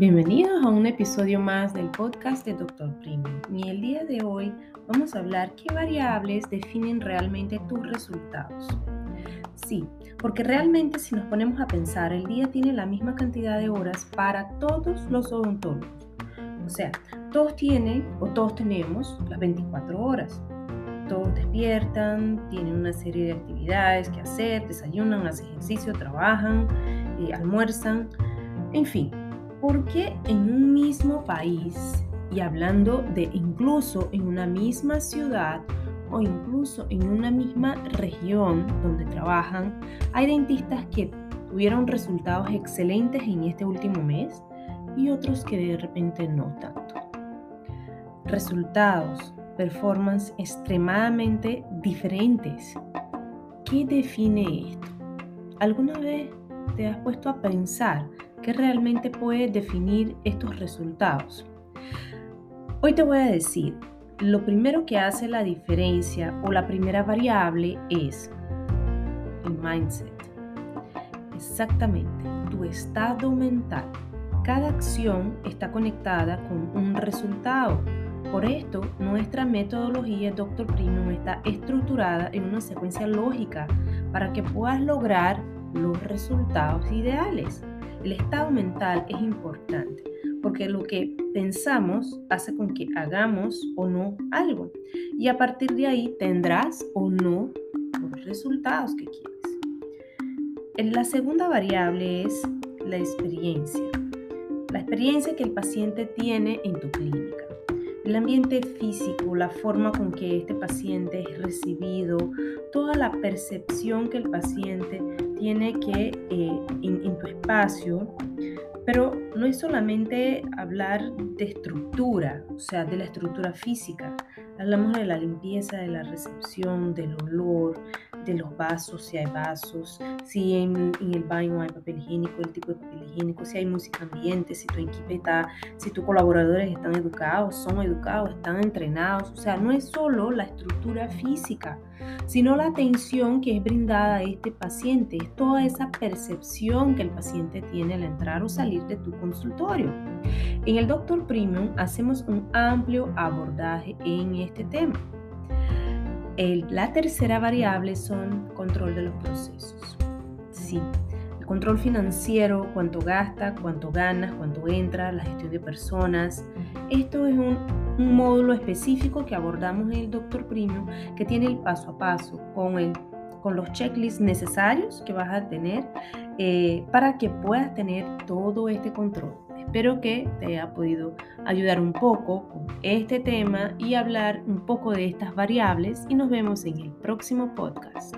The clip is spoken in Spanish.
Bienvenidos a un episodio más del podcast de Dr. Premium. Y el día de hoy vamos a hablar qué variables definen realmente tus resultados. Sí, porque realmente si nos ponemos a pensar, el día tiene la misma cantidad de horas para todos los odontólogos. O sea, todos tienen o todos tenemos las 24 horas. Todos despiertan, tienen una serie de actividades que hacer, desayunan, hacen ejercicio, trabajan, eh, almuerzan, en fin, porque en un mismo país y hablando de incluso en una misma ciudad o incluso en una misma región donde trabajan, hay dentistas que tuvieron resultados excelentes en este último mes y otros que de repente no tanto. Resultados, performance extremadamente diferentes. ¿Qué define esto? ¿Alguna vez te has puesto a pensar ¿Qué realmente puede definir estos resultados? Hoy te voy a decir, lo primero que hace la diferencia o la primera variable es el mindset. Exactamente, tu estado mental. Cada acción está conectada con un resultado. Por esto, nuestra metodología Doctor Premium está estructurada en una secuencia lógica para que puedas lograr los resultados ideales. El estado mental es importante porque lo que pensamos hace con que hagamos o no algo. Y a partir de ahí tendrás o no los resultados que quieres. La segunda variable es la experiencia. La experiencia que el paciente tiene en tu clínica. El ambiente físico, la forma con que este paciente es recibido, toda la percepción que el paciente tiene que eh, en, tu espacio, pero no es solamente hablar de estructura, o sea, de la estructura física. Hablamos de la limpieza, de la recepción, del olor, de los vasos, si hay vasos, si en, el baño hay papel higiénico, el tipo de papel higiénico, si hay música ambiente, si tu equipo está, si tus colaboradores están educados, son educados, están entrenados. O sea, no es solo la estructura física, sino la atención que es brindada a este paciente, es toda esa percepción que el paciente tiene al entrar o salir de tu consultorio. En el Doctor Premium hacemos un amplio abordaje en este tema la tercera variable son control de los procesos. Sí, control financiero, cuánto gasta, cuánto ganas, cuánto entra, la gestión de personas. Esto es un, módulo específico que abordamos en el Doctor Premium que tiene el paso a paso con, el, con los checklists necesarios que vas a tener eh, para que puedas tener todo este control. Espero que te haya podido ayudar un poco con este tema y hablar un poco de estas variables y nos vemos en el próximo podcast.